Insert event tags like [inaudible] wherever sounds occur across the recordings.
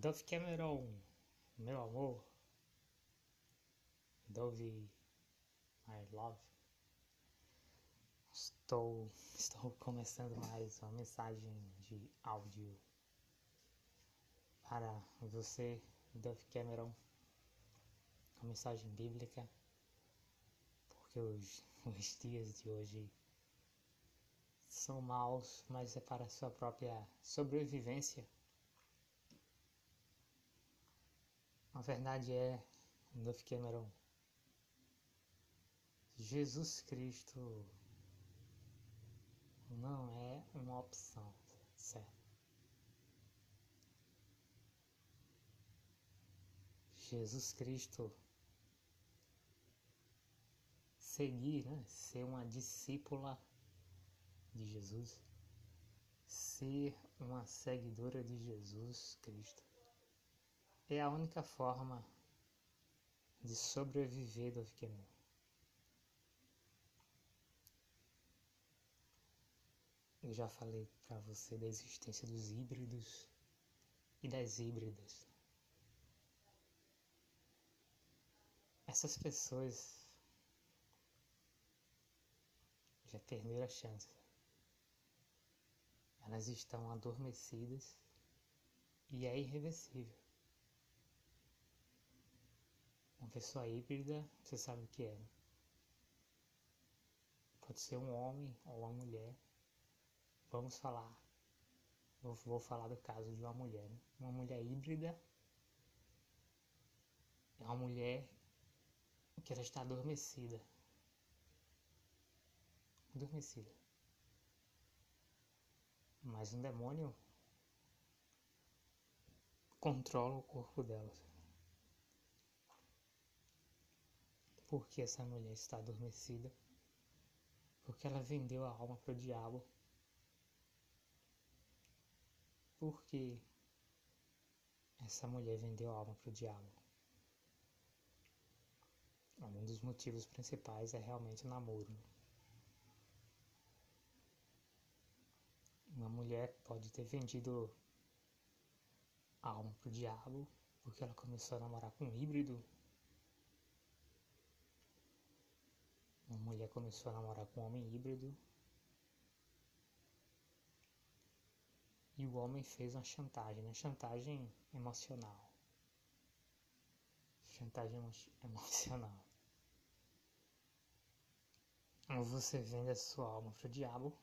Dove Cameron, meu amor. Dove, my love. Estou, estou começando mais uma mensagem de áudio para você, Dove Cameron. Uma mensagem bíblica, porque os, os dias de hoje são maus, mas é para a sua própria sobrevivência. A verdade é, Duff Cameron, Jesus Cristo não é uma opção, certo? Jesus Cristo seguir, né? ser uma discípula de Jesus, ser uma seguidora de Jesus Cristo é a única forma de sobreviver do Pokémon. Eu já falei para você da existência dos híbridos e das híbridas. Essas pessoas já perderam a chance. Elas estão adormecidas e é irreversível. Uma pessoa híbrida, você sabe o que é. Pode ser um homem ou uma mulher. Vamos falar. Vou falar do caso de uma mulher. Uma mulher híbrida é uma mulher que ela está adormecida. Adormecida. Mas um demônio controla o corpo dela. Porque essa mulher está adormecida? Porque ela vendeu a alma para o diabo? Porque essa mulher vendeu a alma para o diabo? Um dos motivos principais é realmente o namoro. Uma mulher pode ter vendido a alma para o diabo porque ela começou a namorar com um híbrido Uma mulher começou a namorar com um homem híbrido. E o homem fez uma chantagem, né? Chantagem emocional. Chantagem emo emocional. Você vende a sua alma pro diabo.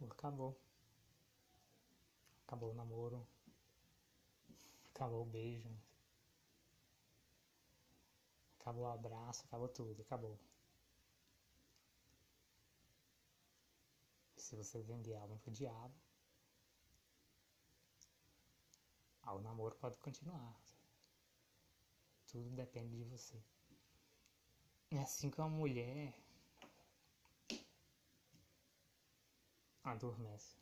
Ou acabou. Acabou o namoro. Acabou o beijo. Acabou o abraço, acabou tudo, acabou. Se você vender alma pro diabo, o namoro pode continuar. Tudo depende de você. É assim que uma mulher adormece.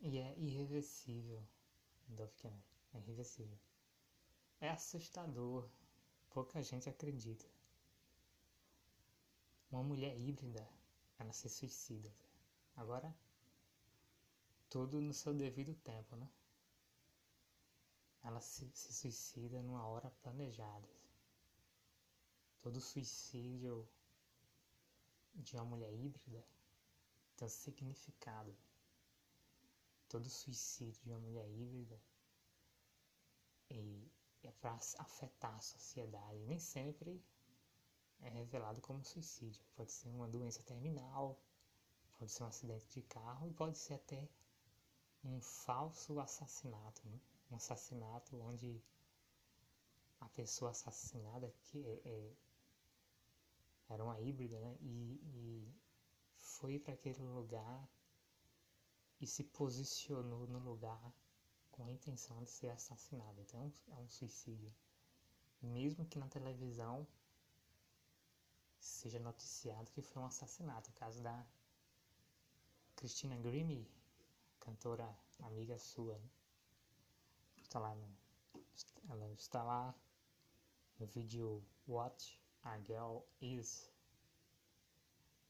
E é irreversível. Dove Cameron. É irreversível. É assustador. Pouca gente acredita. Uma mulher híbrida, ela se suicida. Agora, tudo no seu devido tempo, né? Ela se, se suicida numa hora planejada. Todo suicídio de uma mulher híbrida tem um significado. Todo suicídio de uma mulher híbrida e é para afetar a sociedade. Nem sempre é revelado como suicídio. Pode ser uma doença terminal, pode ser um acidente de carro e pode ser até um falso assassinato. Né? Um assassinato onde a pessoa assassinada que é, é, era uma híbrida né? e, e foi para aquele lugar e se posicionou no lugar com a intenção de ser assassinado. Então é um suicídio. Mesmo que na televisão seja noticiado que foi um assassinato. O caso da Christina Grimmie, cantora amiga sua. Está lá no, ela está lá no vídeo What a Girl Is.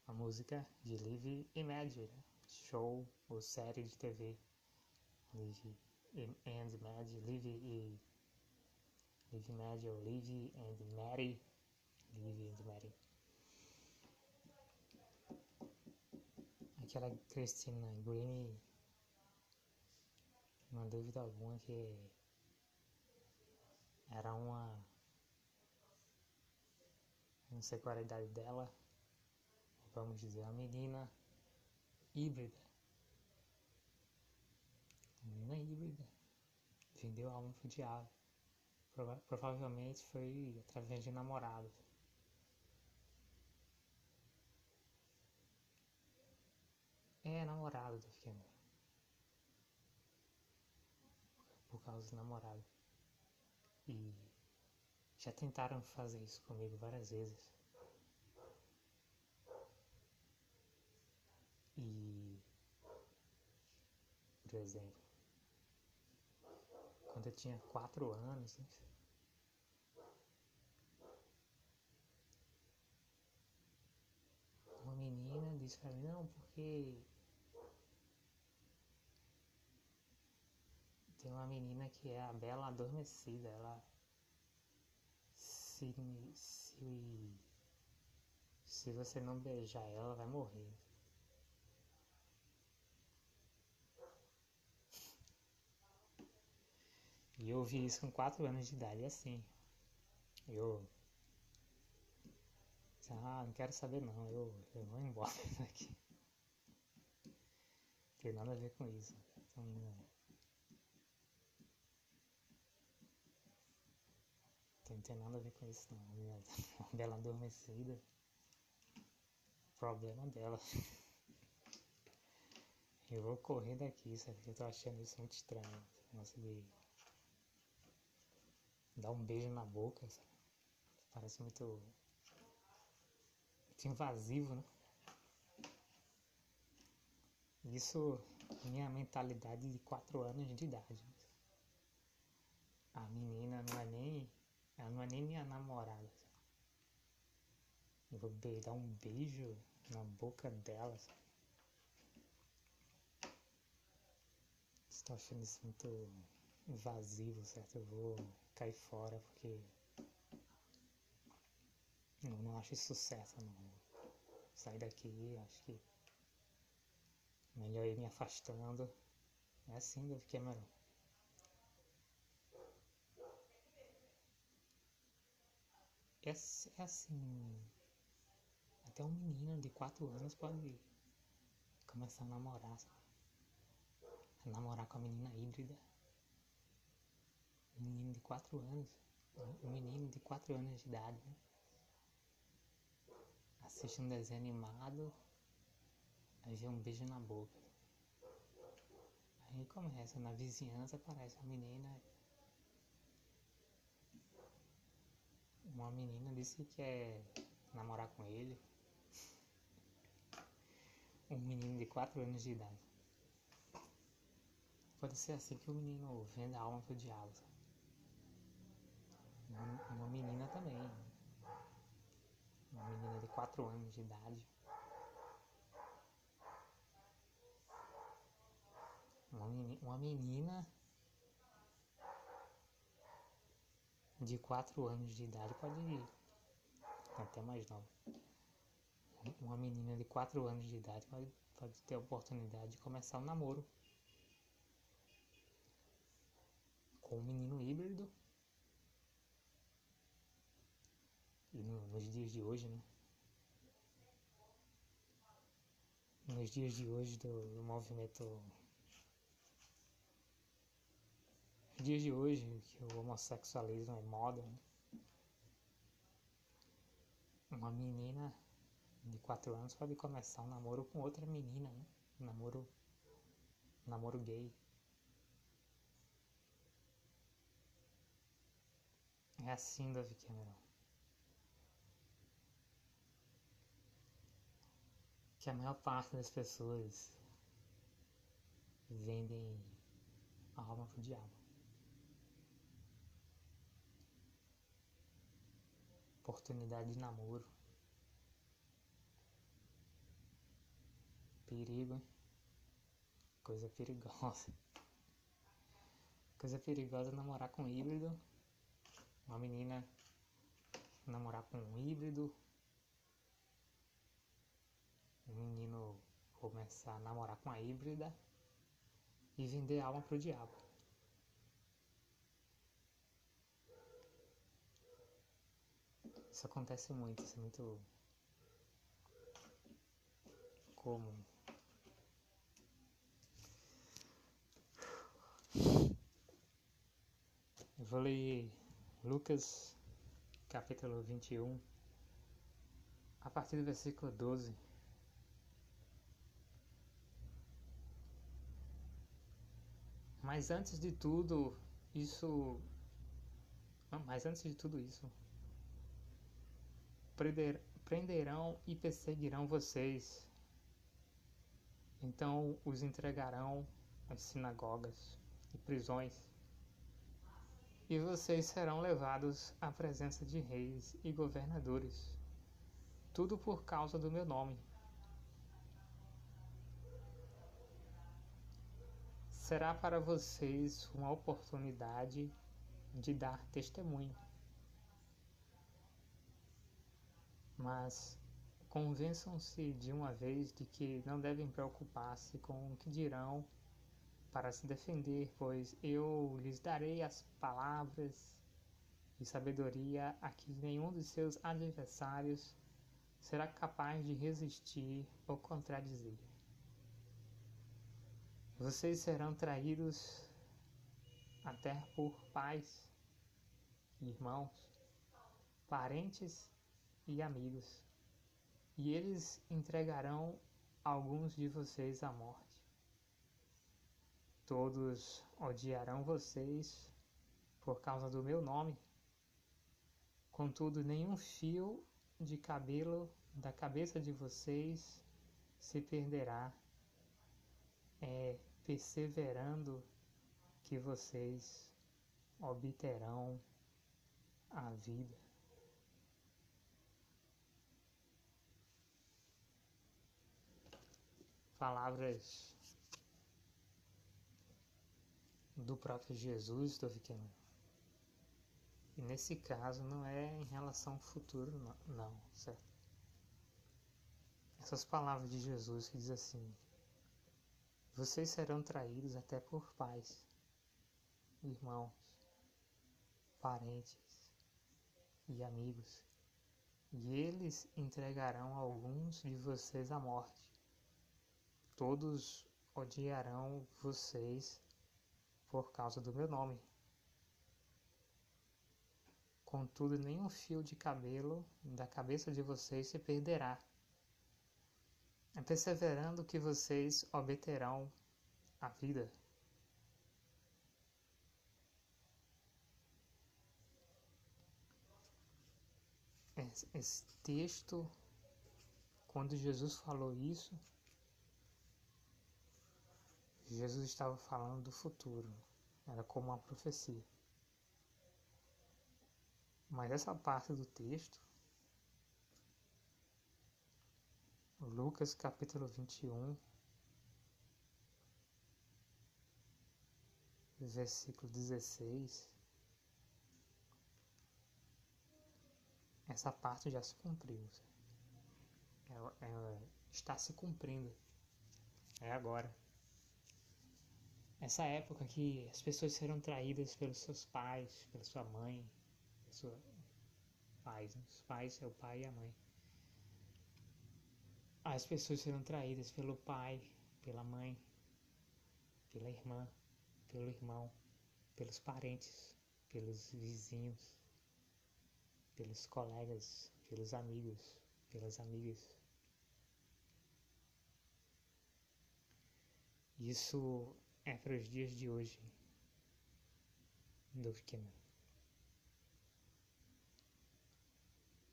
A música de Live Imagine. show ou série de TV. Live and Mad, Live e Live Mad ou Live and Mary. Live and Mary. Aquela Christina Green, não dúvida alguma que era uma. Não sei qual a idade dela, vamos dizer, uma menina híbrida. Menina híbrida. Vendeu a alma pro diabo. Prova provavelmente foi através de namorado. É namorado do pequeno. Por causa do namorado. E já tentaram fazer isso comigo várias vezes. E, por exemplo, quando eu tinha quatro anos, né? uma menina disse pra mim, não, porque tem uma menina que é a Bela Adormecida, ela se, se, se você não beijar ela vai morrer. E eu ouvi isso com 4 anos de idade, assim. Eu. Ah, não quero saber não, eu, eu vou embora [laughs] daqui. Não tem nada a ver com isso. Então, não. Não tem nada a ver com isso não. Minha [laughs] bela adormecida. Problema dela. [laughs] Eu vou correr daqui, sabe? Eu tô achando isso muito estranho. Nossa, de dar um beijo na boca, sabe? Parece muito, muito invasivo, né? Isso, minha mentalidade de 4 anos de idade. A menina não é nem. Ela não é nem minha namorada. Sabe? Eu vou dar um beijo na boca dela. Sabe? Estou achando isso muito invasivo, certo? Eu vou cair fora porque eu não acho isso certo não. Sair daqui, acho que melhor ir me afastando. É assim, Davi Cameron. É, é assim. Até um menino de 4 anos pode começar a namorar? A namorar com a menina híbrida um menino de 4 anos, um menino de 4 anos de idade, né? assiste um desenho animado, aí vê um beijo na boca. Aí começa, na vizinhança aparece uma menina. Uma menina disse que quer namorar com ele. Um menino de 4 anos de idade. Pode ser assim que o menino vende a alma pro diabo. Sabe? Uma menina também. Uma menina de 4 anos de idade. Uma menina, uma menina de 4 anos de idade pode ir até mais nova. Uma menina de 4 anos de idade pode, pode ter a oportunidade de começar um namoro com um menino híbrido E no, nos dias de hoje, né? Nos dias de hoje do, do movimento. Nos dias de hoje, que o homossexualismo é moda, né? Uma menina de 4 anos pode começar um namoro com outra menina, né? Namoro. Namoro gay. É assim, Davi Cameron. Que a maior parte das pessoas vendem a alma pro diabo. Oportunidade de namoro. Perigo? Coisa perigosa. Coisa perigosa é namorar com um híbrido. Uma menina namorar com um híbrido. Um menino começar a namorar com a híbrida e vender alma pro diabo. Isso acontece muito, isso é muito comum. Eu vou ler Lucas capítulo 21, a partir do versículo 12. Mas antes de tudo, isso. Mas antes de tudo isso, prenderão e perseguirão vocês. Então os entregarão às sinagogas e prisões. E vocês serão levados à presença de reis e governadores. Tudo por causa do meu nome. Será para vocês uma oportunidade de dar testemunho. mas convençam-se de uma vez de que não devem preocupar-se com o que dirão para se defender, pois eu lhes darei as palavras de sabedoria a que nenhum de seus adversários será capaz de resistir ou contradizer. Vocês serão traídos até por pais, irmãos, parentes e amigos, e eles entregarão alguns de vocês à morte. Todos odiarão vocês por causa do meu nome. Contudo, nenhum fio de cabelo da cabeça de vocês se perderá, é perseverando que vocês obterão a vida. palavras do próprio Jesus, ficando. E nesse caso não é em relação ao futuro, não, não, certo? Essas palavras de Jesus que diz assim: Vocês serão traídos até por pais, irmãos, parentes e amigos, e eles entregarão alguns de vocês à morte Todos odiarão vocês por causa do meu nome. Contudo, nenhum fio de cabelo da cabeça de vocês se perderá. É perseverando que vocês obterão a vida. Esse texto, quando Jesus falou isso, Jesus estava falando do futuro, era como uma profecia. Mas essa parte do texto, Lucas capítulo 21, versículo 16, essa parte já se cumpriu. É, é, está se cumprindo. É agora. Essa época que as pessoas serão traídas pelos seus pais, pela sua mãe, sua pais, né? os pais é o pai e a mãe. As pessoas serão traídas pelo pai, pela mãe, pela irmã, pelo irmão, pelos parentes, pelos vizinhos, pelos colegas, pelos amigos, pelas amigas. Isso é para os dias de hoje do.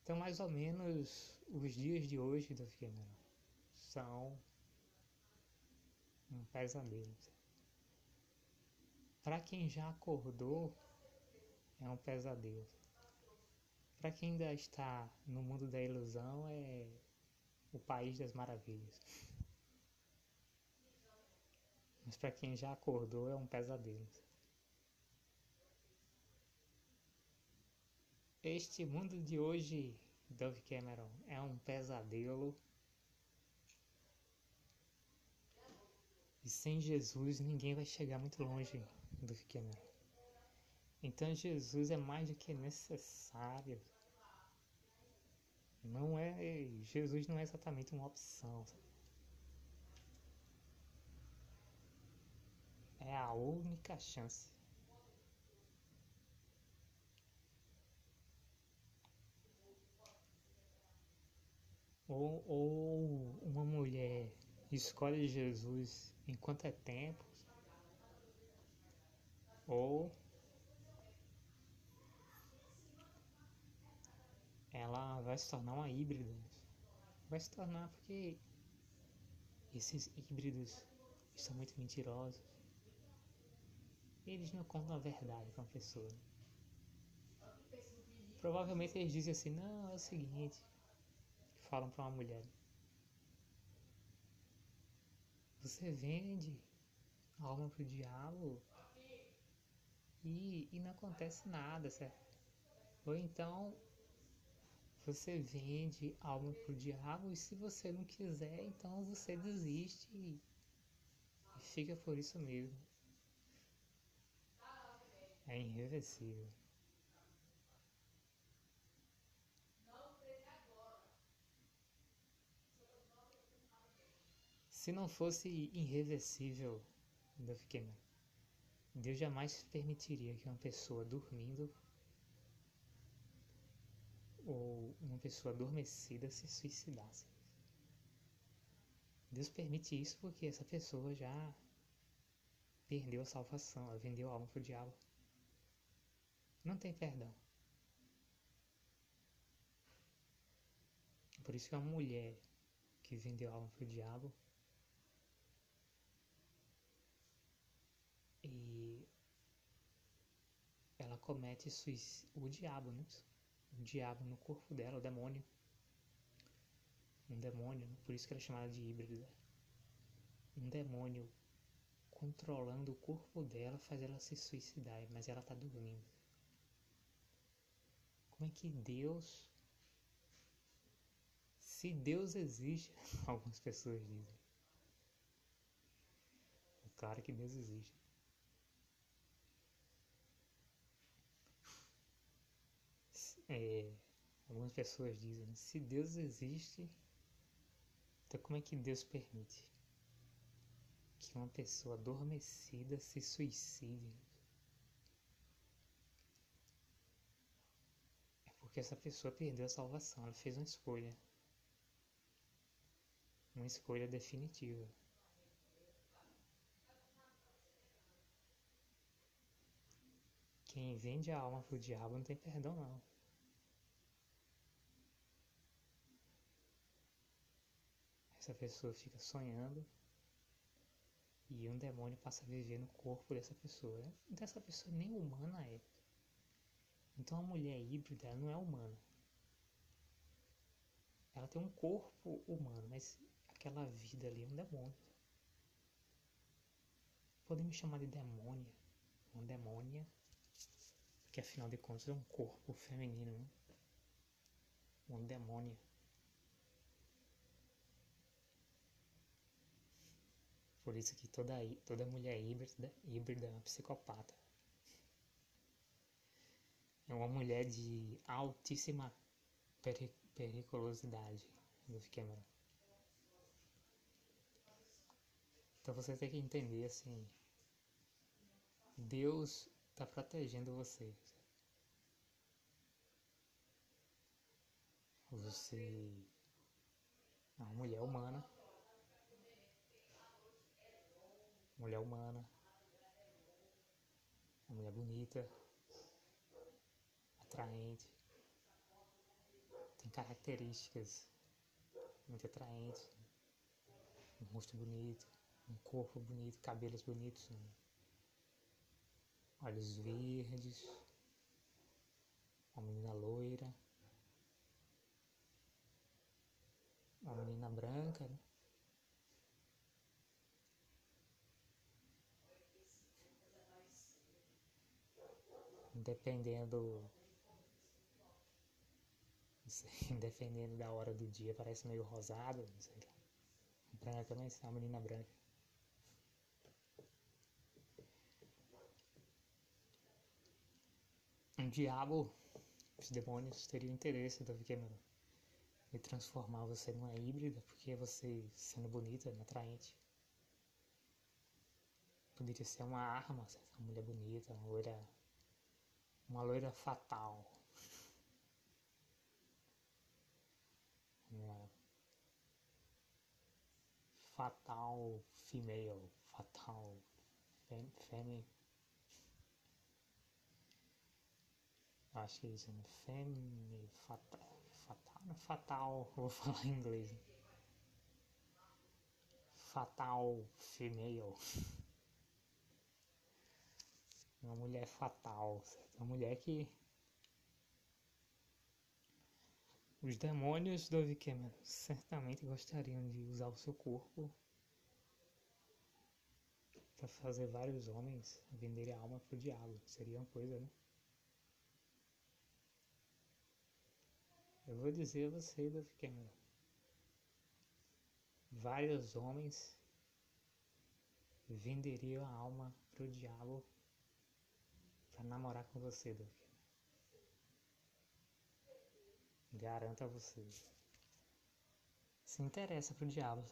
Então, mais ou menos, os dias de hoje do Cameron são um pesadelo. Para quem já acordou, é um pesadelo. Para quem ainda está no mundo da ilusão, é o país das maravilhas. Mas para quem já acordou é um pesadelo. Este mundo de hoje, Dove Cameron, é um pesadelo. E sem Jesus ninguém vai chegar muito longe, Dove Cameron. Então Jesus é mais do que necessário. Não é, Jesus não é exatamente uma opção. É a única chance. Ou, ou uma mulher escolhe Jesus enquanto é tempo, ou ela vai se tornar uma híbrida. Vai se tornar porque esses híbridos são muito mentirosos. Eles não contam a verdade com a pessoa. Provavelmente eles dizem assim, não, é o seguinte, falam para uma mulher. Você vende alma pro diabo e, e não acontece nada, certo? Ou então você vende alma pro diabo e se você não quiser, então você desiste e, e fica por isso mesmo. É irreversível. Se não fosse irreversível, Deus jamais permitiria que uma pessoa dormindo ou uma pessoa adormecida se suicidasse. Deus permite isso porque essa pessoa já perdeu a salvação, ela vendeu a alma para o diabo. Não tem perdão. Por isso que uma mulher que vendeu a alma para o diabo e ela comete suicídio, o diabo, né? um diabo no corpo dela, o demônio. Um demônio, por isso que ela é chamada de híbrida. Um demônio controlando o corpo dela faz ela se suicidar, mas ela está dormindo. Como é que Deus. Se Deus existe, [laughs] algumas pessoas dizem. É claro que Deus existe. É, algumas pessoas dizem, se Deus existe, então como é que Deus permite que uma pessoa adormecida se suicide? É porque essa pessoa perdeu a salvação, ela fez uma escolha. Uma escolha definitiva. Quem vende a alma pro diabo não tem perdão não. Essa pessoa fica sonhando e um demônio passa a viver no corpo dessa pessoa. Então essa pessoa nem humana é. Então a mulher híbrida não é humana. Ela tem um corpo humano, mas aquela vida ali é um demônio. Podemos chamar de demônia, uma demônia, porque afinal de contas é um corpo feminino, né? uma demônia. Por isso que toda, toda mulher híbrida, híbrida é uma psicopata. É uma mulher de altíssima peri periculosidade do Cameron. Então você tem que entender assim, Deus está protegendo você. Você é uma mulher humana mulher humana, uma mulher bonita, atraente, tem características muito atraentes, um rosto bonito, um corpo bonito, cabelos bonitos, olhos verdes, uma menina loira, uma menina branca, né? Dependendo [laughs] dependendo da hora do dia, parece meio rosado, não sei lá. Branca, mas é uma menina branca. Um diabo, os demônios teriam interesse do Cameron e transformar você numa híbrida, porque você, sendo bonita, atraente, poderia ser uma arma, uma mulher bonita, uma loira, uma loira fatal. Uma fatal female, fatal fem, acho que é isso? Femi, fatal fatal, fatal, vou falar em inglês. Fatal female. Uma mulher fatal, uma mulher que os demônios do Cameron certamente gostariam de usar o seu corpo para fazer vários homens venderem a alma pro diabo. Seria uma coisa, né? Eu vou dizer a você, Davi Cameron. Vários homens venderiam a alma pro diabo para namorar com você, Davi. Garanto a você. Se interessa pro diabo?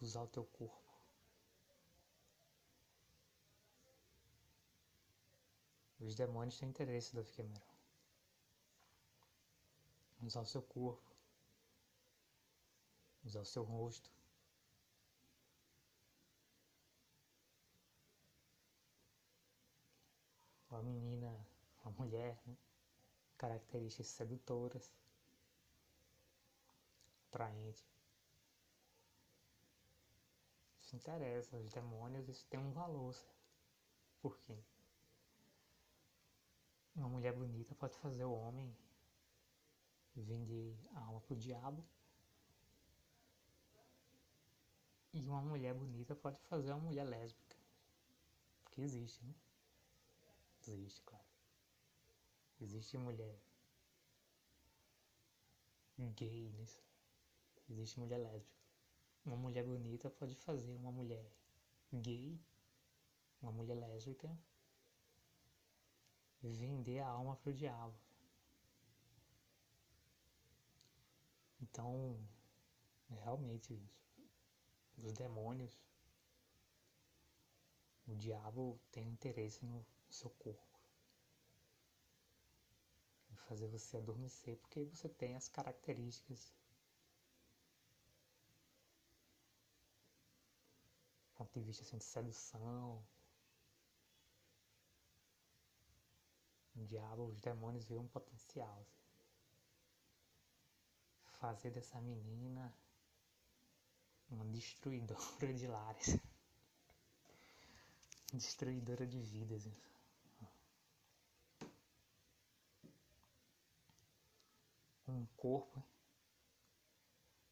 Usar o teu corpo. Os demônios têm interesse, Davi Cameron usar o seu corpo, usar o seu rosto. Uma menina, uma mulher, né? características sedutoras, atraente. Isso interessa, os demônios, isso tem um valor. Por quê? Uma mulher bonita pode fazer o homem vende a alma pro diabo. E uma mulher bonita pode fazer uma mulher lésbica. Porque existe, né? Existe, claro. Existe mulher gay nisso. Existe mulher lésbica. Uma mulher bonita pode fazer uma mulher gay, uma mulher lésbica, vender a alma pro diabo. Então, realmente, os demônios, o diabo tem interesse no seu corpo. Fazer você adormecer, porque você tem as características ponto de vista assim, de sedução. O diabo, os demônios veem um potencial. Assim fazer dessa menina uma destruidora de lares. [laughs] Destruidora de vidas. Um corpo.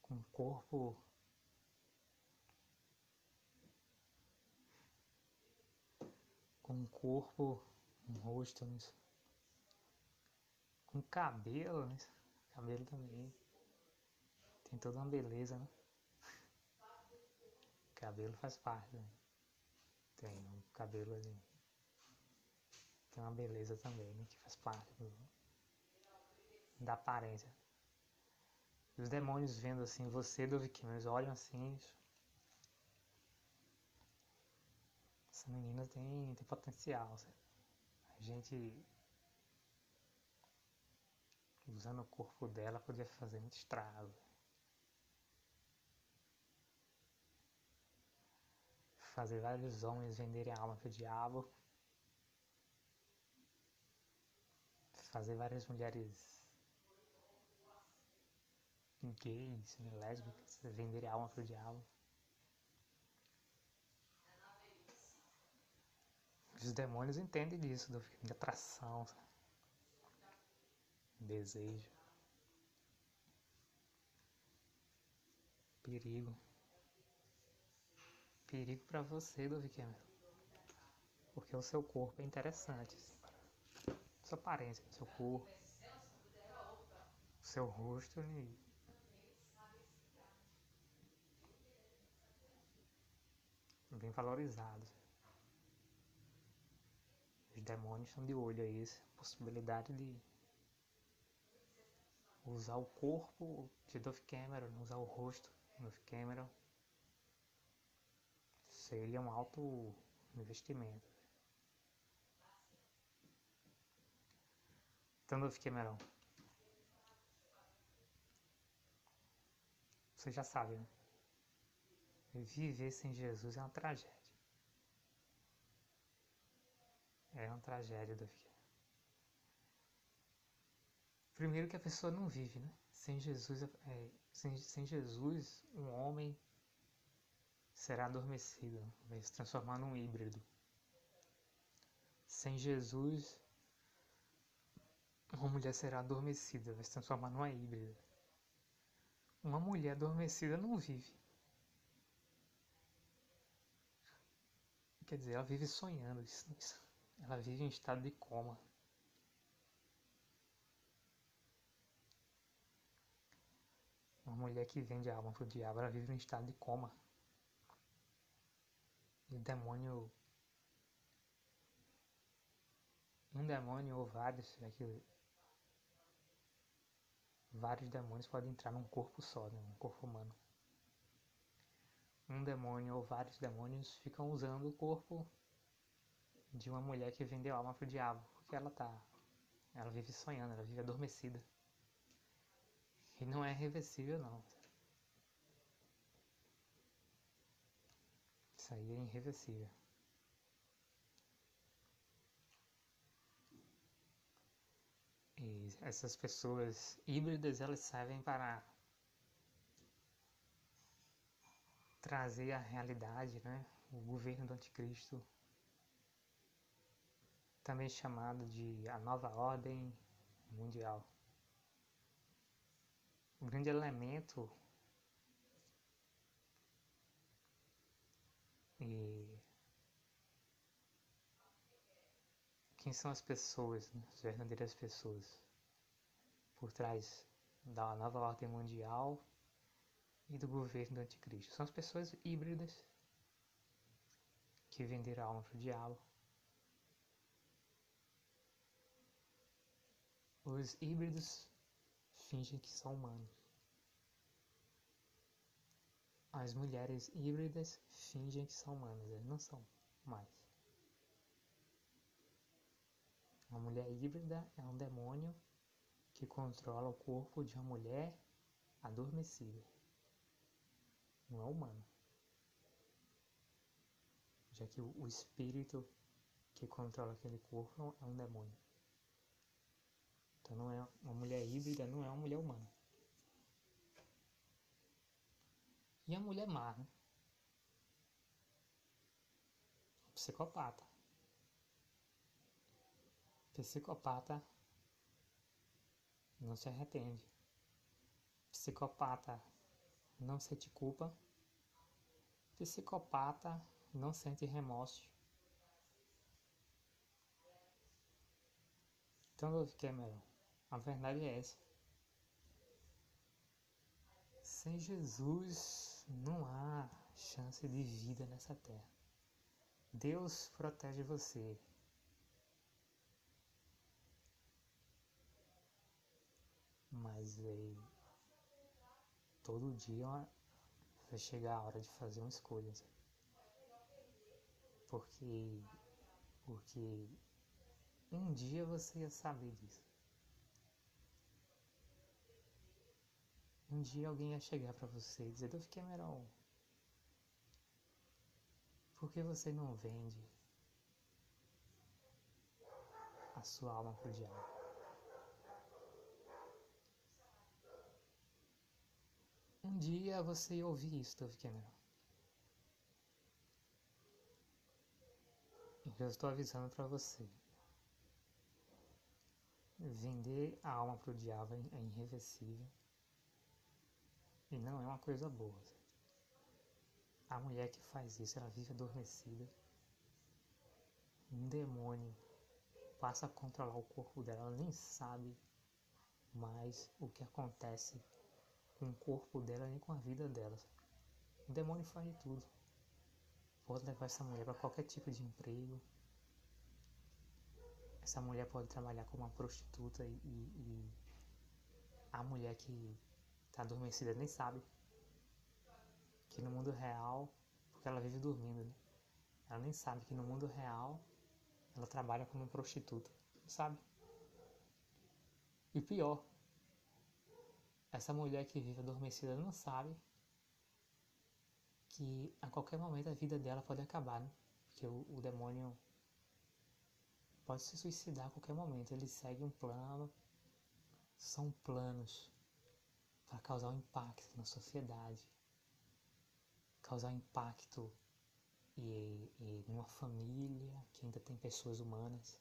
Com um corpo. Com corpo. Um rosto. Com cabelo. Né? Cabelo também. Tem toda uma beleza, né? Cabelo faz parte, né? Tem um cabelo ali. Tem uma beleza também, né? Que faz parte do, da aparência. Os demônios vendo assim você do eles olham assim. Essa menina tem, tem potencial. A gente usando o corpo dela podia fazer muito estrago. fazer vários homens venderem a alma para o diabo, fazer várias mulheres gays, né, lésbicas, venderem a alma para o diabo. Os demônios entendem disso, do de atração, desejo, perigo perigo para você, Cameron. Porque o seu corpo é interessante. Sua aparência, seu corpo, seu rosto e bem valorizados. Os demônios estão de olho aí, essa possibilidade de usar o corpo de Dove Cameron, usar o rosto de Dove Cameron. Seria um alto investimento. Então, Dove Cameron. Você já sabe, né? Viver sem Jesus é uma tragédia. É uma tragédia do filho. Primeiro que a pessoa não vive, né? Sem Jesus, é, sem, sem Jesus, um homem será adormecido, vai se transformar num híbrido. Sem Jesus, uma mulher será adormecida, vai se transformar numa híbrida. Uma mulher adormecida não vive. Quer dizer, ela vive sonhando, isso, ela vive em estado de coma. Uma mulher que vende a alma pro diabo, ela vive em estado de coma. E o demônio. Um demônio ou vários, é que vários demônios podem entrar num corpo só, né? um corpo humano um demônio ou vários demônios ficam usando o corpo de uma mulher que vendeu alma pro diabo, porque ela tá ela vive sonhando, ela vive adormecida. E não é reversível não. Isso aí é irreversível. E essas pessoas híbridas, elas servem para trazer a realidade, né? o governo do anticristo, também chamado de a nova ordem mundial. O grande elemento e quem são as pessoas, né? as verdadeiras pessoas por trás da nova ordem mundial e do governo do anticristo. São as pessoas híbridas que venderam a alma para o diabo. Os híbridos fingem que são humanos. As mulheres híbridas fingem que são humanas, elas não são mais. Uma mulher híbrida é um demônio que controla o corpo de uma mulher adormecida não é humano. Já que o, espírito que controla aquele corpo é um demônio. Então não é uma mulher híbrida, não é uma mulher humana. E a mulher má, né? Psicopata. Psicopata não se arrepende. Psicopata não sente culpa. Psicopata não sente remorso. Então, Cameron, a verdade é essa. Sem Jesus não há chance de vida nessa terra. Deus protege você. Mas é todo dia vai chegar a hora de fazer uma escolha. Sabe? Porque, porque um dia você ia saber disso. Um dia alguém ia chegar para você e dizer, Dove Cameron, por que você não vende a sua alma pro diabo? Um dia você ia ouvir isso, Dove Cameron. Eu estou avisando para você. Vender a alma para o diabo é irreversível. E não é uma coisa boa. A mulher que faz isso, ela vive adormecida. um demônio passa a controlar o corpo dela, ela nem sabe mais o que acontece com o corpo dela nem com a vida dela. O demônio faz de tudo. Pode levar essa mulher para qualquer tipo de emprego. Essa mulher pode trabalhar como uma prostituta e, e a mulher que está adormecida nem sabe que no mundo real, porque ela vive dormindo, né? ela nem sabe que no mundo real ela trabalha como prostituta, sabe? E pior, essa mulher que vive adormecida não sabe que a qualquer momento a vida dela pode acabar, né? Porque o, o demônio pode se suicidar a qualquer momento. Ele segue um plano, são planos para causar um impacto na sociedade, causar um impacto e, e numa família que ainda tem pessoas humanas,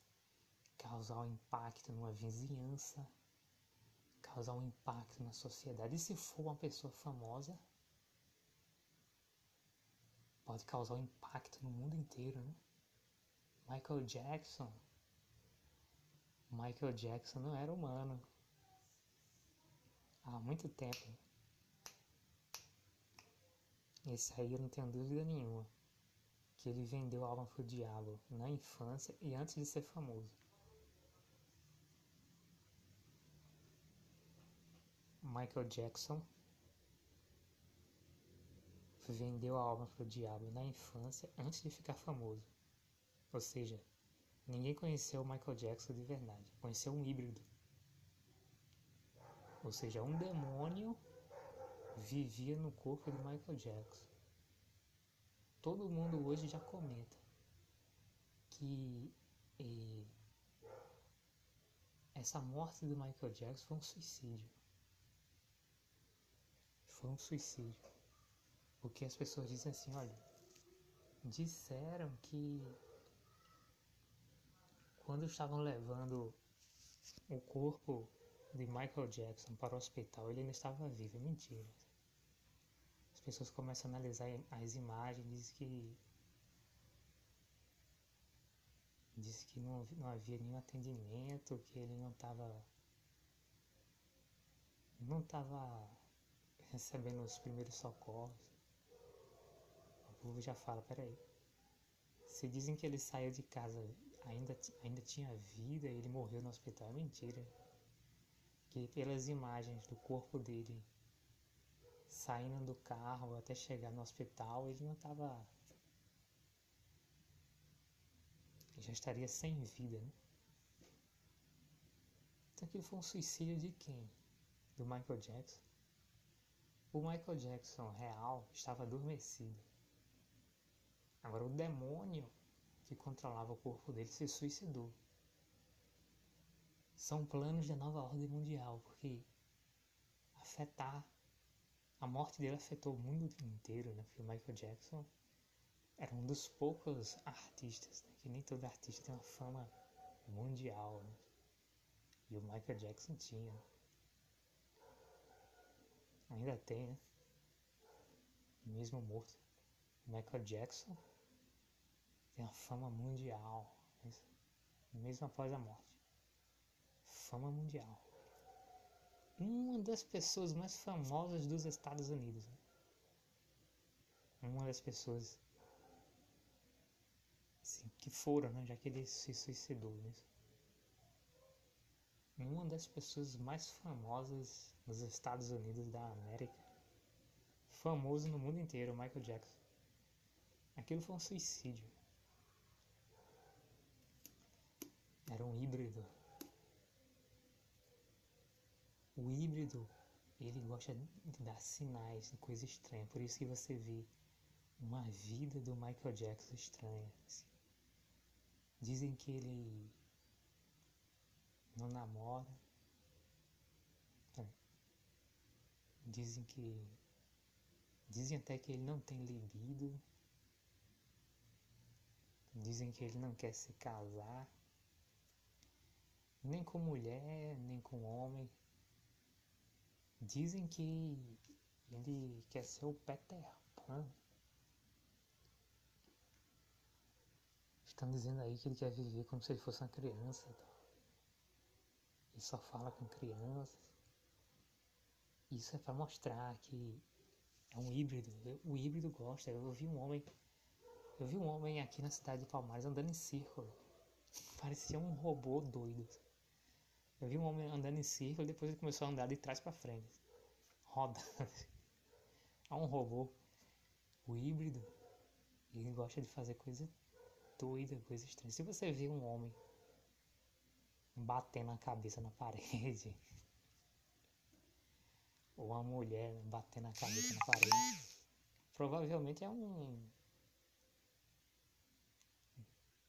causar um impacto numa vizinhança, causar um impacto na sociedade. E se for uma pessoa famosa, pode causar um impacto no mundo inteiro, né? Michael Jackson. Michael Jackson não era humano. Há muito tempo. Esse aí eu não tenho dúvida nenhuma que ele vendeu a alma pro diabo na infância e antes de ser famoso. Michael Jackson vendeu a alma pro diabo na infância antes de ficar famoso. Ou seja, ninguém conheceu o Michael Jackson de verdade, conheceu um híbrido. Ou seja, um demônio vivia no corpo de Michael Jackson todo mundo hoje já comenta que eh, essa morte do Michael Jackson foi um suicídio. Foi um suicídio. Porque as pessoas dizem assim, olha, disseram que quando estavam levando o corpo de Michael Jackson para o hospital, ele ainda estava vivo. É mentira as pessoas começam a analisar as imagens, diz que disse que não, não havia nenhum atendimento, que ele não estava não estava recebendo os primeiros socorros. O povo já fala, peraí. Se dizem que ele saiu de casa, ainda, ainda tinha vida e ele morreu no hospital, é mentira. Que pelas imagens do corpo dele saindo do carro até chegar no hospital, ele não estava. Já estaria sem vida, né? Então aquilo foi um suicídio de quem? Do Michael Jackson. O Michael Jackson real estava adormecido. Agora o demônio que controlava o corpo dele se suicidou. São planos da nova ordem mundial, porque afetar a morte dele afetou o mundo inteiro, né? Porque o Michael Jackson era um dos poucos artistas, né? que nem todo artista tem uma fama mundial, né? E o Michael Jackson tinha. Ainda tem, né? Mesmo morto. Michael Jackson tem uma fama mundial, mesmo após a morte. Fama mundial uma das pessoas mais famosas dos Estados Unidos. Uma das pessoas assim, que foram, né, já que ele se suicidou. Né? Uma das pessoas mais famosas nos Estados Unidos da América. Famoso no mundo inteiro, Michael Jackson. Aquilo foi um suicídio. Era um híbrido o híbrido, ele gosta de dar sinais de coisa estranha. Por isso que você vê uma vida do Michael Jackson estranha. Assim. Dizem que ele não namora. É. Dizem que. Dizem até que ele não tem libido. Dizem que ele não quer se casar. Nem com mulher, nem com homem. Dizem que ele quer ser o Peter Pan. Estão dizendo aí que ele quer viver como se ele fosse uma criança. Ele só fala com crianças. Isso é para mostrar que é um híbrido. O híbrido gosta. Eu vi um homem. Eu vi um homem aqui na cidade de Palmares andando em círculo. Parecia um robô doido. Eu vi um homem andando em círculo depois ele começou a andar de trás para frente. Roda. É um robô. O híbrido, ele gosta de fazer coisa doida, coisa estranha. Se você vê um homem batendo a cabeça na parede, ou uma mulher batendo a cabeça na parede, provavelmente é um.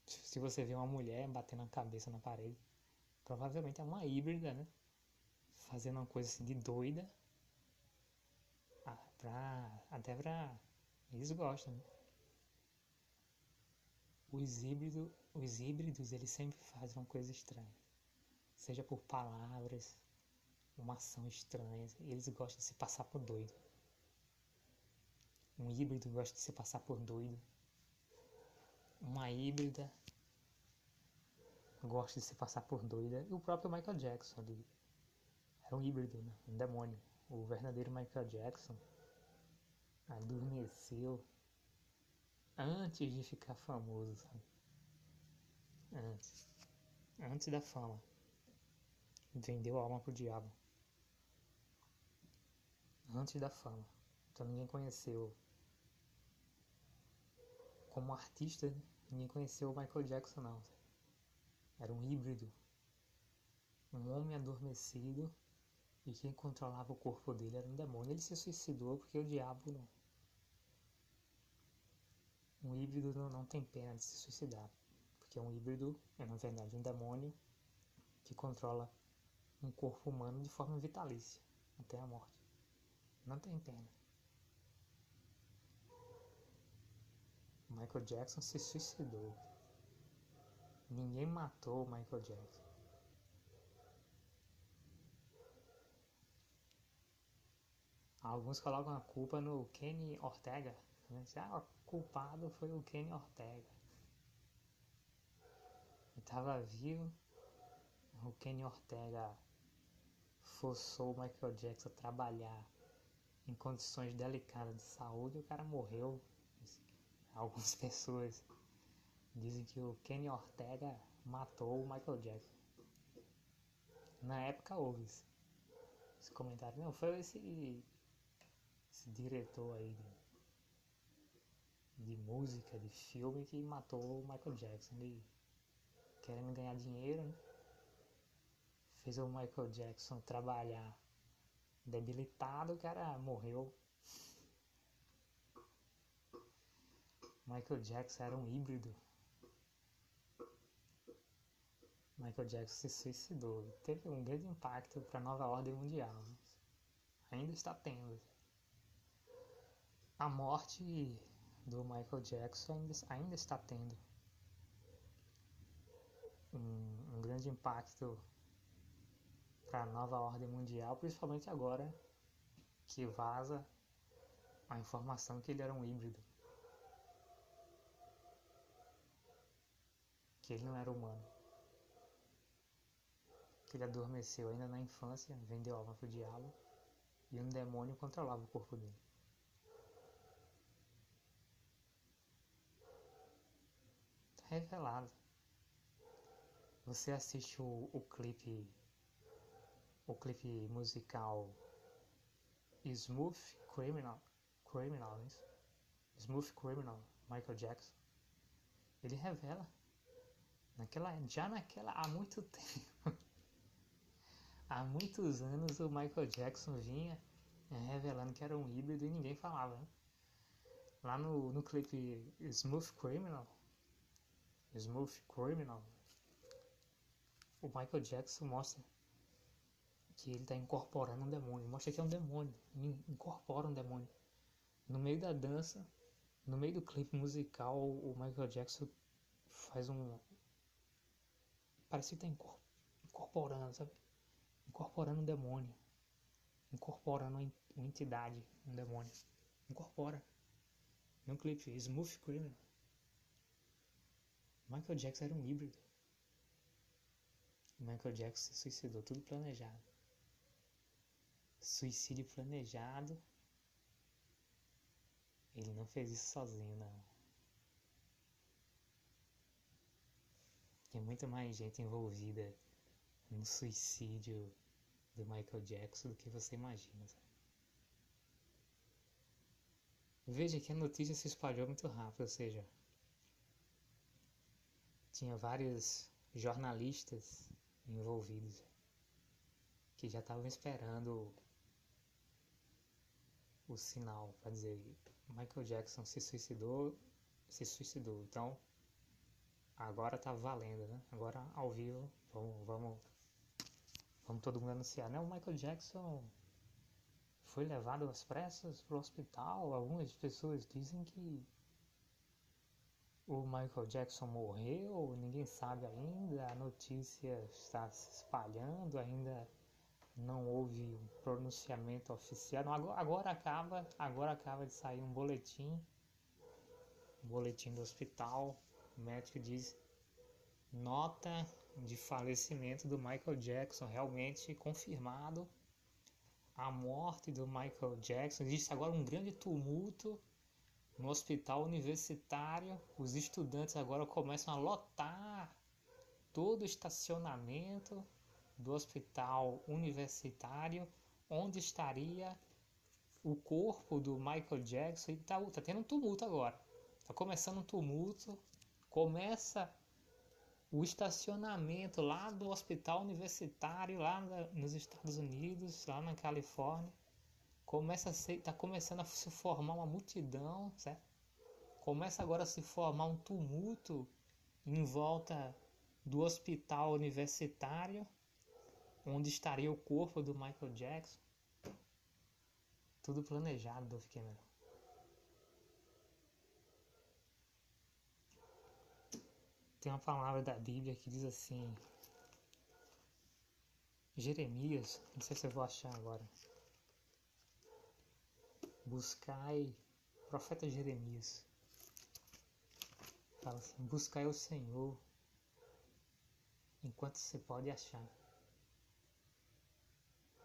Se você vê uma mulher batendo a cabeça na parede, provavelmente é uma híbrida, né? Fazendo uma coisa assim de doida. Ah, pra, até pra. Eles gostam, né? Os híbridos, os híbridos, eles sempre fazem uma coisa estranha. Seja por palavras, uma ação estranha. Eles gostam de se passar por doido. Um híbrido gosta de se passar por doido. Uma híbrida gosta de se passar por doida. E o próprio Michael Jackson ali era um híbrido, né? um demônio. O verdadeiro Michael Jackson adormeceu antes de ficar famoso, sabe? Antes. Antes da fama. Vendeu a alma pro diabo antes da fama. Então ninguém conheceu. Como artista, ninguém conheceu o Michael Jackson, não. Era um híbrido. Um homem adormecido e quem controlava o corpo dele era um demônio. Ele se suicidou porque o diabo não. Um híbrido não, não tem pena de se suicidar. Porque um híbrido é, na verdade, um demônio que controla um corpo humano de forma vitalícia até a morte. Não tem pena. Michael Jackson se suicidou. Ninguém matou Michael Jackson. Alguns colocam a culpa no Kenny Ortega. Né? Ah, o culpado foi o Kenny Ortega. Ele estava vivo. O Kenny Ortega forçou o Michael Jackson a trabalhar em condições delicadas de saúde, o cara morreu. Algumas [laughs] pessoas dizem que o Kenny Ortega matou o Michael Jackson. Na época houve esse, esse comentário. Não, foi esse, esse diretor aí de, de música, de filme que matou o Michael Jackson. Ele querendo ganhar dinheiro, né? Fez o Michael Jackson trabalhar debilitado, o cara morreu. Michael Jackson era um híbrido. Michael Jackson se suicidou. Teve um grande impacto para a nova ordem mundial. Ainda está tendo. A morte do Michael Jackson ainda, ainda está tendo um, um grande impacto para a nova ordem mundial, principalmente agora que vaza a informação que ele era um híbrido. Que ele não era humano. Que ele adormeceu ainda na infância, vendeu alma pro diabo e um demônio controlava o corpo dele. Tá revelado. Você assiste o, o clipe o clipe musical Smooth Criminal, Criminal, é? Smooth Criminal, Michael Jackson, ele revela naquela, já naquela, há muito [laughs] tempo, há muitos anos o Michael Jackson vinha é, revelando que era um híbrido e ninguém falava. Né? Lá no, no clipe Smooth Criminal, Smooth Criminal, o Michael Jackson mostra que ele está incorporando um demônio. Mostra que é um demônio. Incorpora um demônio. No meio da dança, no meio do clipe musical, o Michael Jackson faz um. Parece que está incorporando, sabe? Incorporando um demônio. Incorporando uma entidade, um demônio. Incorpora. No clipe Smooth Criminal. Michael Jackson era um híbrido. Michael Jackson se suicidou, tudo planejado. Suicídio planejado. Ele não fez isso sozinho, não. Tem muita mais gente envolvida no suicídio do Michael Jackson do que você imagina. Veja que a notícia se espalhou muito rápido, ou seja, tinha vários jornalistas envolvidos que já estavam esperando o sinal para dizer Michael Jackson se suicidou, se suicidou. Então agora tá valendo, né? Agora ao vivo, vamos, vamos, vamos todo mundo anunciar, né? O Michael Jackson foi levado às pressas para o hospital. Algumas pessoas dizem que o Michael Jackson morreu, ninguém sabe ainda, a notícia está se espalhando, ainda não houve um pronunciamento oficial. Não, agora, agora, acaba, agora acaba de sair um boletim, um boletim do hospital. O médico diz nota de falecimento do Michael Jackson realmente confirmado. A morte do Michael Jackson. Existe agora um grande tumulto no hospital universitário. Os estudantes agora começam a lotar todo o estacionamento do hospital universitário onde estaria o corpo do Michael Jackson. E tá, tá tendo um tumulto agora. Tá começando um tumulto. Começa o estacionamento lá do hospital universitário lá nos Estados Unidos, lá na Califórnia começa a ser, tá começando a se formar uma multidão, certo? Começa agora a se formar um tumulto em volta do hospital universitário onde estaria o corpo do Michael Jackson. Tudo planejado, Dove Cameron. Tem uma palavra da Bíblia que diz assim: Jeremias, não sei se eu vou achar agora. Buscai, profeta Jeremias, fala assim: buscai o Senhor enquanto você pode achar.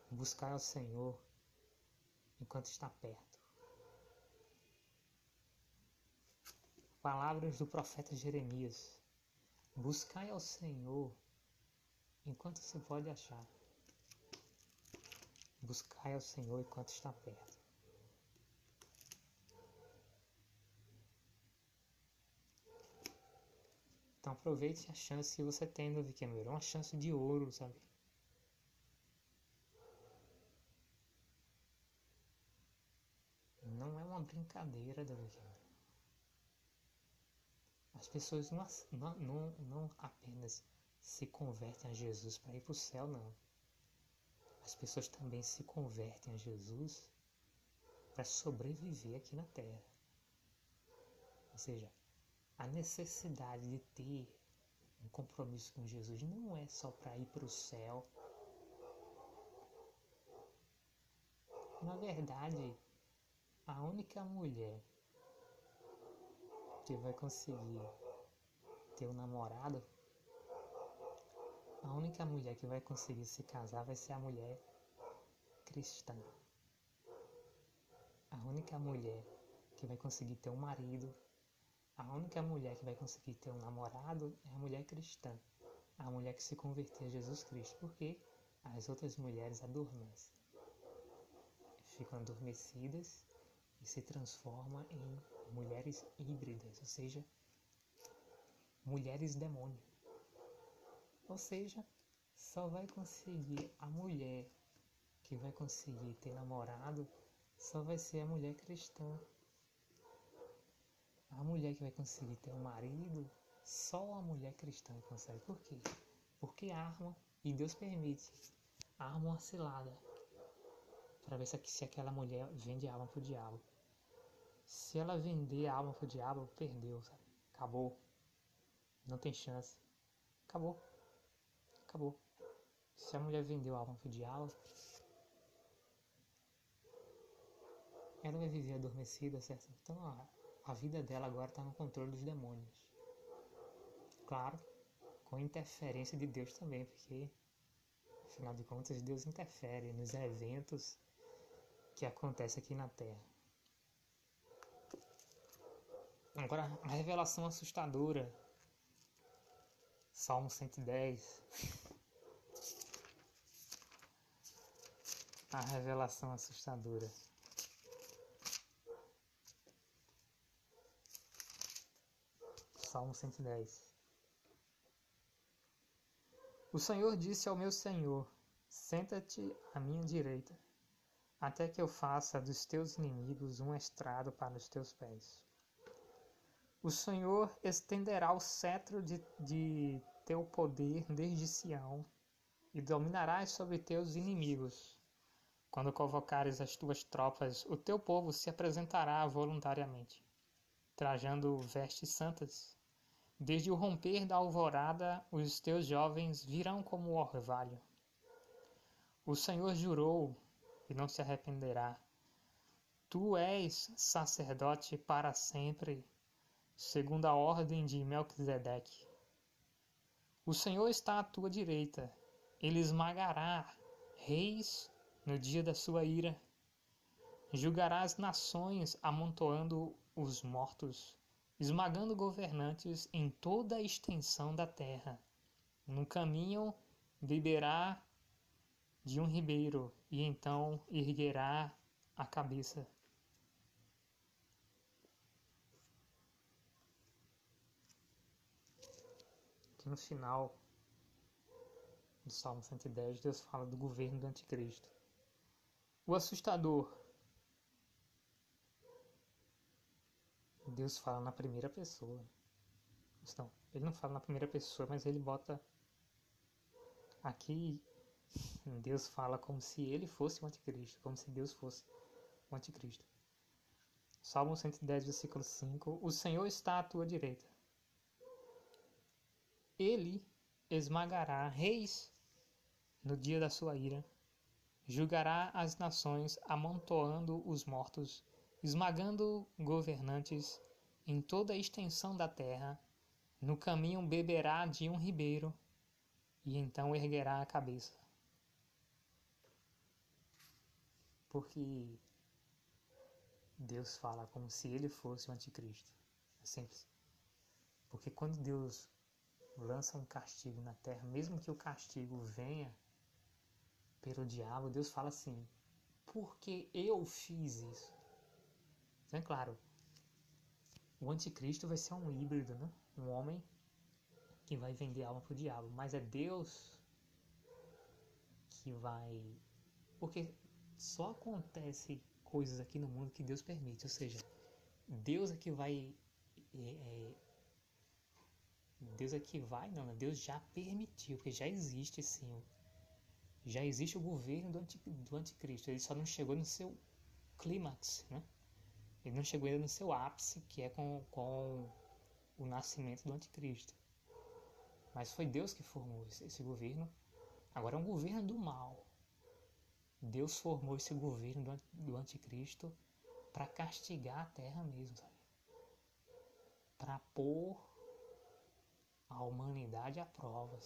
Buscai o Senhor enquanto está perto. Palavras do profeta Jeremias. Buscai ao Senhor enquanto se pode achar. Buscai ao Senhor enquanto está perto. Então aproveite a chance que você tem no Vikember. É uma chance de ouro, sabe? Não é uma brincadeira da Vikember. As pessoas não, não, não apenas se convertem a Jesus para ir para o céu, não. As pessoas também se convertem a Jesus para sobreviver aqui na Terra. Ou seja, a necessidade de ter um compromisso com Jesus não é só para ir para o céu. Na verdade, a única mulher que vai conseguir ter um namorado, a única mulher que vai conseguir se casar vai ser a mulher cristã. A única mulher que vai conseguir ter um marido a única mulher que vai conseguir ter um namorado é a mulher cristã, a mulher que se converteu a Jesus Cristo, porque as outras mulheres adormecem, ficam adormecidas e se transformam em mulheres híbridas, ou seja, mulheres demônio. Ou seja, só vai conseguir a mulher que vai conseguir ter namorado, só vai ser a mulher cristã, a mulher que vai conseguir ter um marido, só a mulher cristã consegue. Por quê? Porque arma, e Deus permite, arma uma cilada. Para ver se, se aquela mulher vende alma pro diabo. Se ela vender a alma pro diabo, perdeu, sabe? Acabou. Não tem chance. Acabou. Acabou. Se a mulher vendeu a alma pro diabo, ela vai viver adormecida, certo? Então, ó, a vida dela agora está no controle dos demônios. claro, com interferência de Deus também, porque afinal de contas Deus interfere nos eventos que acontecem aqui na Terra. Agora, a revelação assustadora. Salmo 110. [laughs] a revelação assustadora. Salmo 110. O Senhor disse ao meu Senhor: Senta-te à minha direita, até que eu faça dos teus inimigos um estrado para os teus pés. O Senhor estenderá o cetro de, de teu poder desde Sião e dominarás sobre teus inimigos. Quando convocares as tuas tropas, o teu povo se apresentará voluntariamente, trajando vestes santas. Desde o romper da alvorada, os teus jovens virão como orvalho. O Senhor jurou e não se arrependerá. Tu és sacerdote para sempre segundo a ordem de Melquisedeque. O Senhor está à tua direita, ele esmagará reis no dia da sua ira. Julgará as nações, amontoando os mortos, esmagando governantes em toda a extensão da terra. No caminho beberá de um ribeiro, e então erguerá a cabeça. no final do Salmo 110, Deus fala do governo do anticristo. O assustador. Deus fala na primeira pessoa. Não, ele não fala na primeira pessoa, mas ele bota aqui Deus fala como se ele fosse o anticristo, como se Deus fosse o anticristo. Salmo 110, versículo 5: O Senhor está à tua direita ele esmagará reis no dia da sua ira, julgará as nações, amontoando os mortos, esmagando governantes em toda a extensão da terra. No caminho beberá de um ribeiro, e então erguerá a cabeça. Porque Deus fala como se ele fosse o anticristo. É simples. Porque quando Deus lança um castigo na terra, mesmo que o castigo venha pelo diabo, Deus fala assim: porque eu fiz isso. Então, é claro, o anticristo vai ser um híbrido, né? Um homem que vai vender alma pro diabo, mas é Deus que vai. Porque só acontece coisas aqui no mundo que Deus permite, ou seja, Deus é que vai é, é, Deus é que vai, não, Deus já permitiu, porque já existe sim, já existe o governo do, anti, do anticristo, ele só não chegou no seu clímax, né? Ele não chegou ainda no seu ápice, que é com, com o nascimento do anticristo. Mas foi Deus que formou esse, esse governo. Agora é um governo do mal. Deus formou esse governo do, anticristo para castigar a terra mesmo, sabe? Para pôr a humanidade aprova.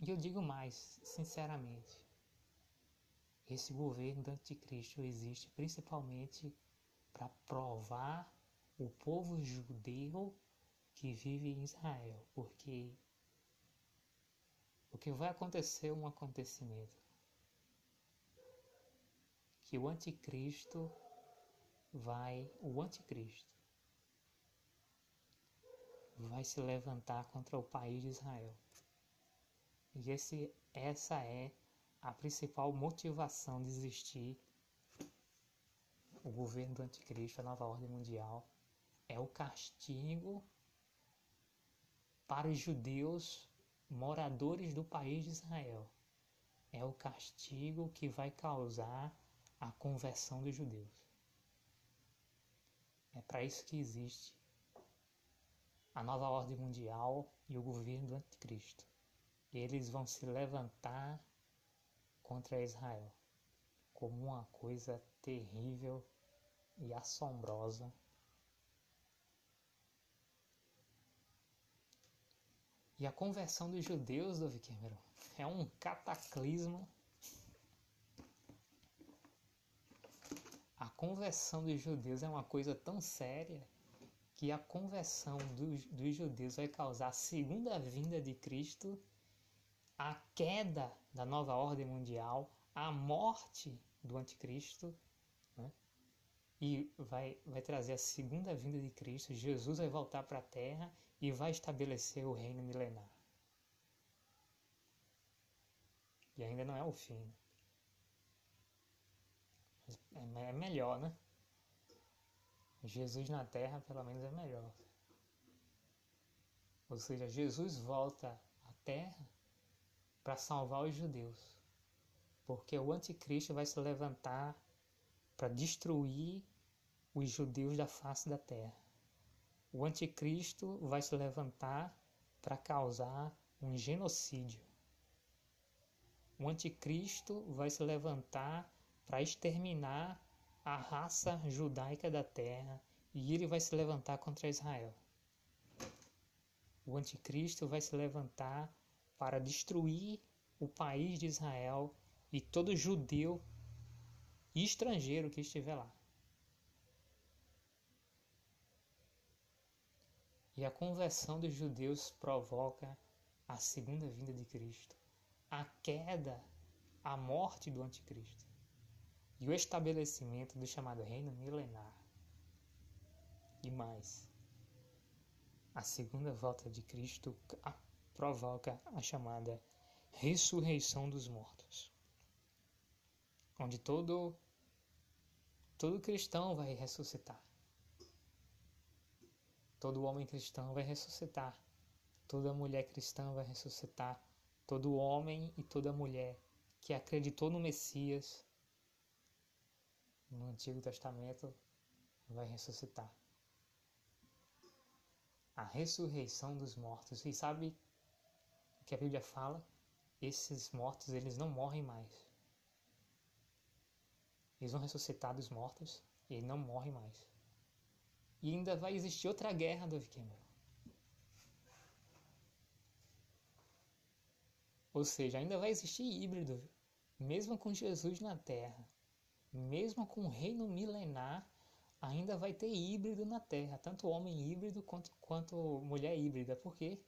E eu digo mais, sinceramente, esse governo do anticristo existe principalmente para provar o povo judeu que vive em Israel, porque o que vai acontecer é um acontecimento que o anticristo vai, o anticristo vai se levantar contra o país de Israel. E esse, essa é a principal motivação de existir o governo do anticristo, a nova ordem mundial, é o castigo para os judeus moradores do país de Israel. É o castigo que vai causar a conversão dos judeus. É para isso que existe a nova ordem mundial e o governo do anticristo. Eles vão se levantar contra Israel como uma coisa terrível e assombrosa. E a conversão dos judeus, Dove Cameron, é um cataclismo. A conversão dos judeus é uma coisa tão séria que a conversão dos, dos judeus vai causar a segunda vinda de Cristo, a queda da nova ordem mundial, a morte do anticristo, né? e vai, vai trazer a segunda vinda de Cristo. Jesus vai voltar para a terra e vai estabelecer o reino milenar. E ainda não é o fim. É, é melhor, né? Jesus na terra, pelo menos, é melhor. Ou seja, Jesus volta à terra para salvar os judeus. Porque o anticristo vai se levantar para destruir os judeus da face da terra. O anticristo vai se levantar para causar um genocídio. O anticristo vai se levantar para exterminar a raça judaica da terra e ele vai se levantar contra Israel. O anticristo vai se levantar para destruir o país de Israel e todo judeu e estrangeiro que estiver lá. E a conversão dos judeus provoca a segunda vinda de Cristo, a queda, a morte do anticristo e o estabelecimento do chamado reino milenar. E mais, a segunda volta de Cristo provoca a chamada ressurreição dos mortos, onde todo todo cristão vai ressuscitar. Todo homem cristão vai ressuscitar. Toda mulher cristã vai ressuscitar. Todo homem e toda mulher que acreditou no Messias no Antigo Testamento vai ressuscitar. A ressurreição dos mortos. E sabe o que a Bíblia fala? Esses mortos, eles não morrem mais. Eles vão ressuscitar dos mortos e eles não morrem mais. E ainda vai existir outra guerra, Dove Cameron. Ou seja, ainda vai existir híbrido, mesmo com Jesus na Terra mesmo com o reino milenar, ainda vai ter híbrido na Terra, tanto homem híbrido quanto, quanto mulher híbrida. Por quê?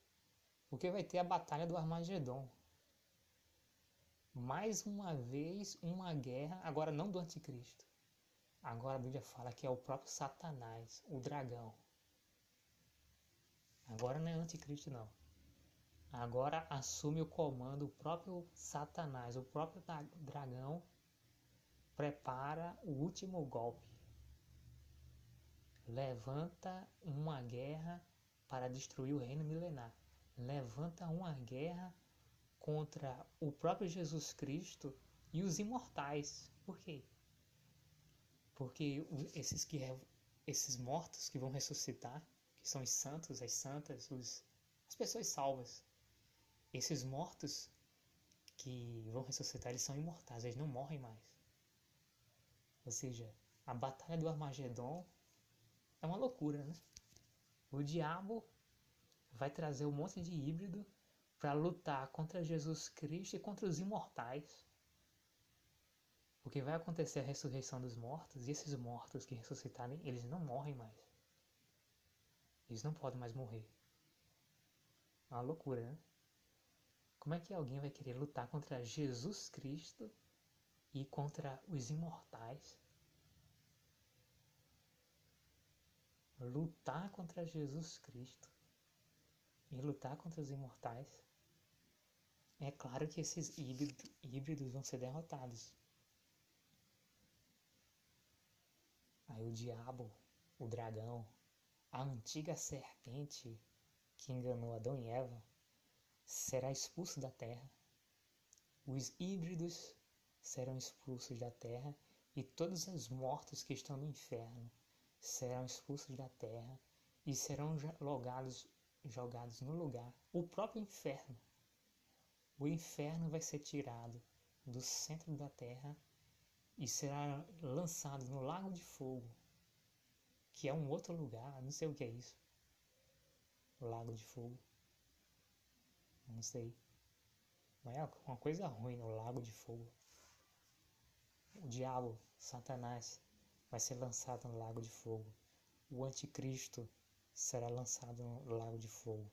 Porque vai ter a batalha do Armagedon. Mais uma vez, uma guerra, agora não do anticristo. Agora a Bíblia fala que é o próprio Satanás, o dragão. Agora não é anticristo, não. Agora assume o comando o próprio Satanás, o próprio dragão prepara o último golpe. Levanta uma guerra para destruir o reino milenar. Levanta uma guerra contra o próprio Jesus Cristo e os imortais. Por quê? Porque esses, que, esses mortos que vão ressuscitar, que são os santos, as santas, os, as pessoas salvas, esses mortos que vão ressuscitar, eles são imortais, eles não morrem mais. Ou seja, a batalha do Armagedon é uma loucura, né? O diabo vai trazer um monte de híbrido para lutar contra Jesus Cristo e contra os imortais. Porque vai acontecer a ressurreição dos mortos e esses mortos que ressuscitarem, eles não morrem mais. Eles não podem mais morrer. É uma loucura, né? Como é que alguém vai querer lutar contra Jesus Cristo e contra os imortais. Lutar contra Jesus Cristo e lutar contra os imortais. É claro que esses híbridos vão ser derrotados. Aí o diabo, o dragão, a antiga serpente que enganou Adão e Eva, será expulso da terra. Os híbridos serão expulsos da terra, e todos os mortos que estão no inferno serão expulsos da terra e serão jogados, jogados no lugar, o próprio inferno. O inferno vai ser tirado do centro da terra e será lançado no lago de fogo, que é um outro lugar, não sei o que é isso. Lago de fogo. Não sei. Mas é uma coisa ruim no lago de fogo. O diabo, Satanás, vai ser lançado no lago de fogo. O anticristo será lançado no lago de fogo.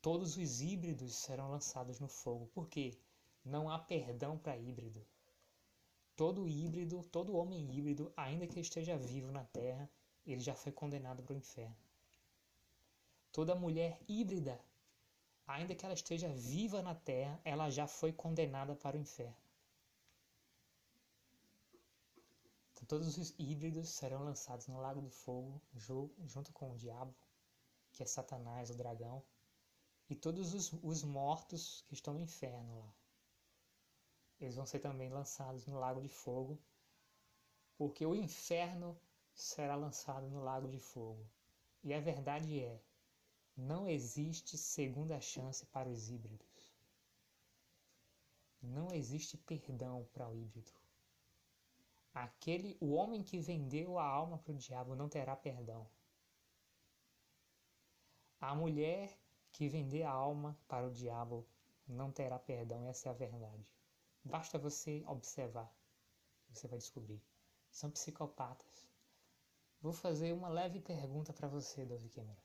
Todos os híbridos serão lançados no fogo. Por quê? Não há perdão para híbrido. Todo híbrido, todo homem híbrido, ainda que esteja vivo na terra, ele já foi condenado para o inferno. Toda mulher híbrida, ainda que ela esteja viva na terra, ela já foi condenada para o inferno. Então, todos os híbridos serão lançados no lago do fogo, junto com o diabo, que é Satanás, o dragão, e todos os, os mortos que estão no inferno lá. Eles vão ser também lançados no lago de fogo, porque o inferno será lançado no lago de fogo. E a verdade é, não existe segunda chance para os híbridos. Não existe perdão para o híbrido. Aquele, o homem que vendeu a alma para o diabo não terá perdão. A mulher que vender a alma para o diabo não terá perdão, essa é a verdade. Basta você observar, você vai descobrir. São psicopatas. Vou fazer uma leve pergunta para você, Dove Cameron.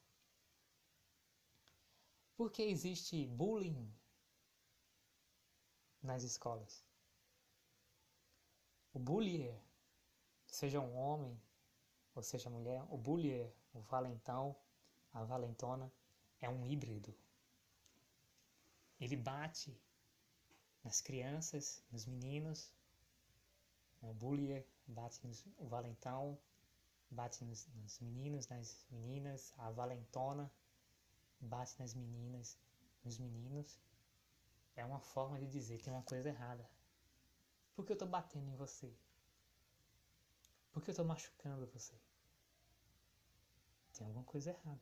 Por que existe bullying nas escolas? O bullier, seja um homem ou seja mulher, o bullier, o valentão, a valentona, é um híbrido. Ele bate nas crianças, nos meninos. O bullier bate nos, o valentão, bate nos, nos meninos, nas meninas, a valentona bate nas meninas, nos meninos, é uma forma de dizer que tem uma coisa errada. Por que eu estou batendo em você? Por que eu estou machucando você? Tem alguma coisa errada.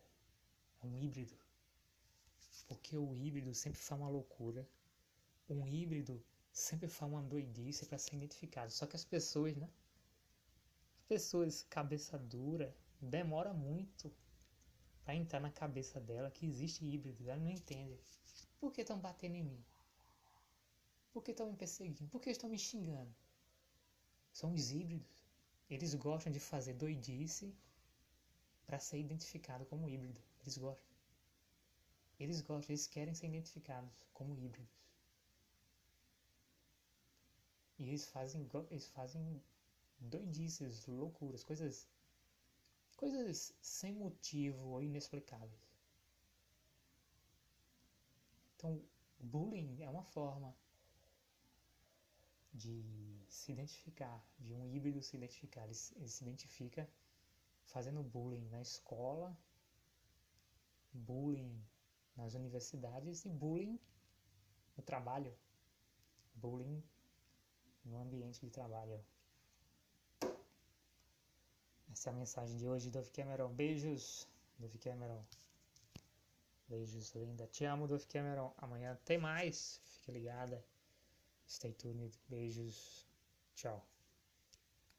É um híbrido. Porque o híbrido sempre faz uma loucura. Um híbrido sempre faz uma doidice para ser identificado. Só que as pessoas, né? As pessoas cabeça dura demora muito para entrar na cabeça dela que existe híbrido. Ela não entende. Por que estão batendo em mim? Por que estão me perseguindo? Por que estão me xingando? São os híbridos. Eles gostam de fazer doidice para ser identificado como híbrido. Eles gostam. Eles gostam, eles querem ser identificados como híbridos. E eles fazem, eles fazem doidices, loucuras, coisas coisas sem motivo ou inexplicáveis. Então, bullying é uma forma de se identificar, de um híbrido se identificar. Ele, ele se identifica fazendo bullying na escola, bullying nas universidades e bullying no trabalho, bullying no ambiente de trabalho. Essa é a mensagem de hoje, Dove Cameron. Beijos, Dove Cameron. Beijos, linda. Te amo, Dove Cameron. Amanhã tem mais. Fique ligada. Stay tuned. Beijos. Tchau.